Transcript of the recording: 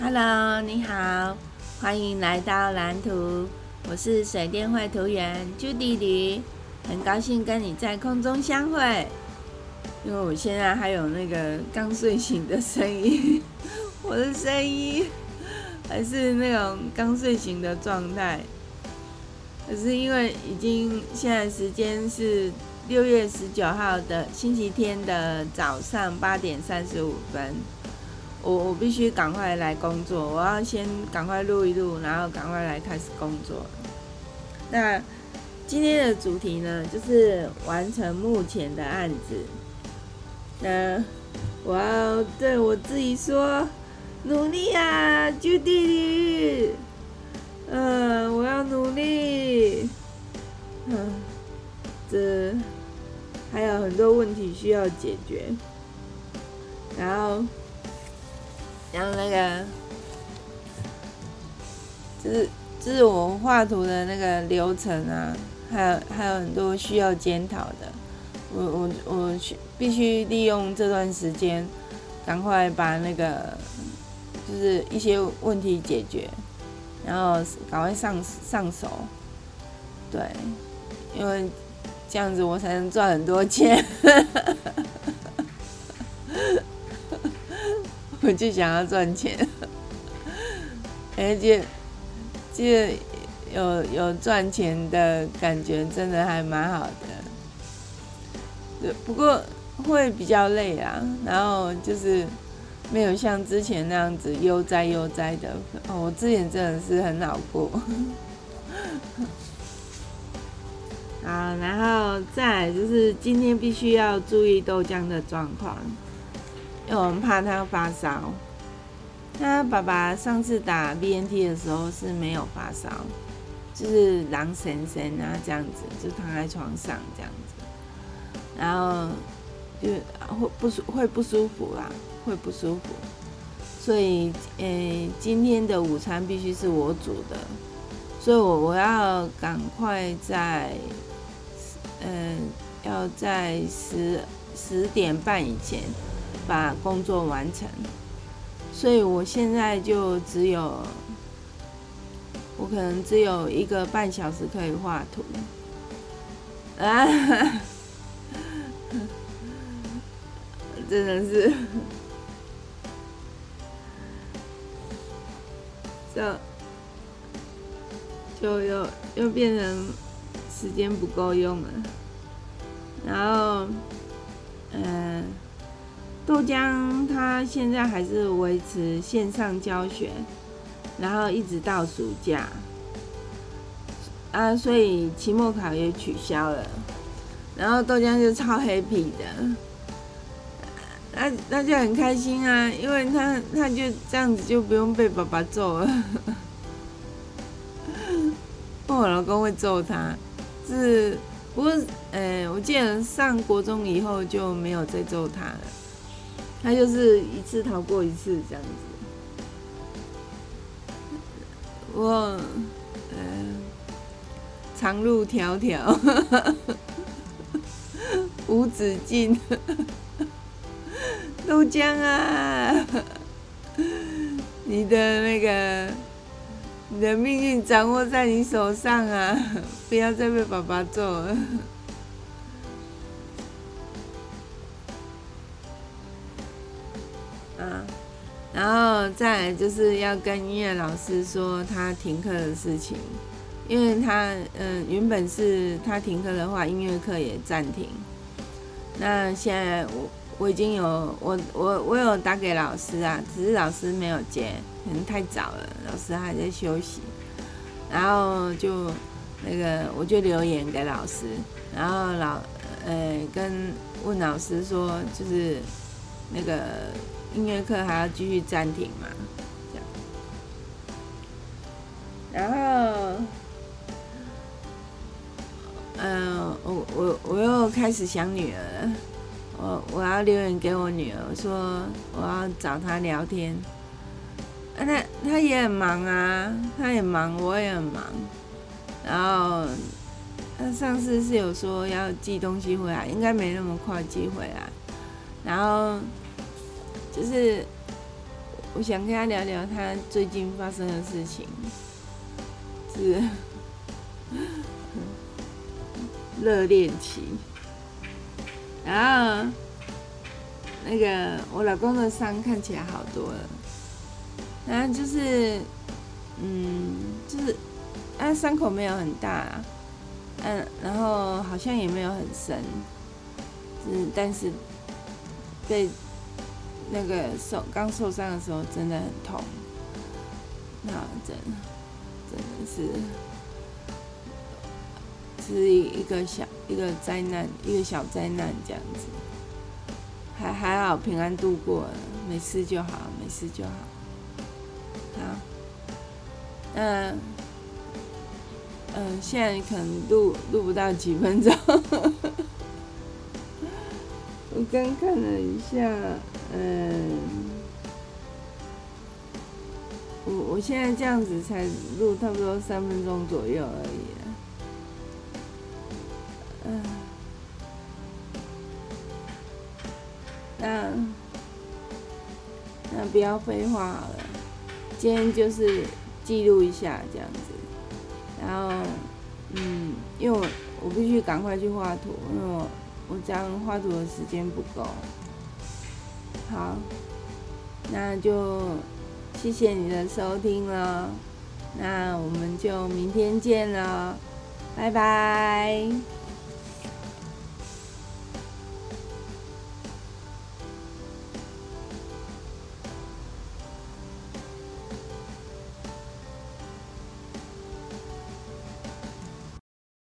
Hello，你好，欢迎来到蓝图。我是水电绘图员朱迪迪，很高兴跟你在空中相会。因为我现在还有那个刚睡醒的声音，我的声音还是那种刚睡醒的状态。可是因为已经现在时间是六月十九号的星期天的早上八点三十五分。我我必须赶快来工作，我要先赶快录一录，然后赶快来开始工作。那今天的主题呢，就是完成目前的案子。那我要对我自己说，努力啊，朱弟弟。嗯，我要努力。嗯，这还有很多问题需要解决，然后。然后那个，就是就是我画图的那个流程啊，还有还有很多需要检讨的，我我我必须利用这段时间，赶快把那个就是一些问题解决，然后赶快上上手，对，因为这样子我才能赚很多钱。我就想要赚钱，而且这有有赚钱的感觉，真的还蛮好的。对，不过会比较累啊，然后就是没有像之前那样子悠哉悠哉的。哦，我之前真的是很恼过。好，然后再就是今天必须要注意豆浆的状况。因为我们怕他发烧，他爸爸上次打 BNT 的时候是没有发烧，就是狼神神啊这样子，就躺在床上这样子，然后就会不舒会不舒服啦，会不舒服，所以呃、今天的午餐必须是我煮的，所以我我要赶快在嗯要在十十点半以前。把工作完成，所以我现在就只有，我可能只有一个半小时可以画图，啊，真的是，就就又又变成时间不够用了，然后，豆浆，它现在还是维持线上教学，然后一直到暑假，啊，所以期末考也取消了，然后豆浆就超 happy 的，那那就很开心啊，因为他他就这样子就不用被爸爸揍了，我老公会揍他，是不过，呃，我记得上国中以后就没有再揍他了。他就是一次逃过一次这样子，我，呃，长路迢迢，无止境，豆浆啊，你的那个，你的命运掌握在你手上啊，不要再被爸爸揍了。然后再来就是要跟音乐老师说他停课的事情，因为他嗯原本是他停课的话，音乐课也暂停。那现在我我已经有我我我有打给老师啊，只是老师没有接，可能太早了，老师还在休息。然后就那个我就留言给老师，然后老呃跟问老师说就是那个。音乐课还要继续暂停嘛？这样，然后，嗯、我我我又开始想女儿了。我我要留言给我女儿，说我要找她聊天。啊，她她也很忙啊，她也忙，我也很忙。然后，她上次是有说要寄东西回来，应该没那么快寄回来。然后。就是我想跟他聊聊他最近发生的事情，是 热恋期。然后那个我老公的伤看起来好多了，然后就是，嗯，就是，啊，伤口没有很大，嗯，然后好像也没有很深，嗯，但是被那个受刚受伤的时候真的很痛，那真真的是。是一个小一个灾难，一个小灾难这样子，还还好平安度过了，没事就好，没事就好。好，嗯嗯，现在可能录录不到几分钟，我刚看了一下，嗯，我我现在这样子才录差不多三分钟左右而已。嗯，那那不要废话好了，今天就是记录一下这样子，然后嗯，因为我我必须赶快去画图，因为我我这样画图的时间不够。好，那就谢谢你的收听了，那我们就明天见了，拜拜。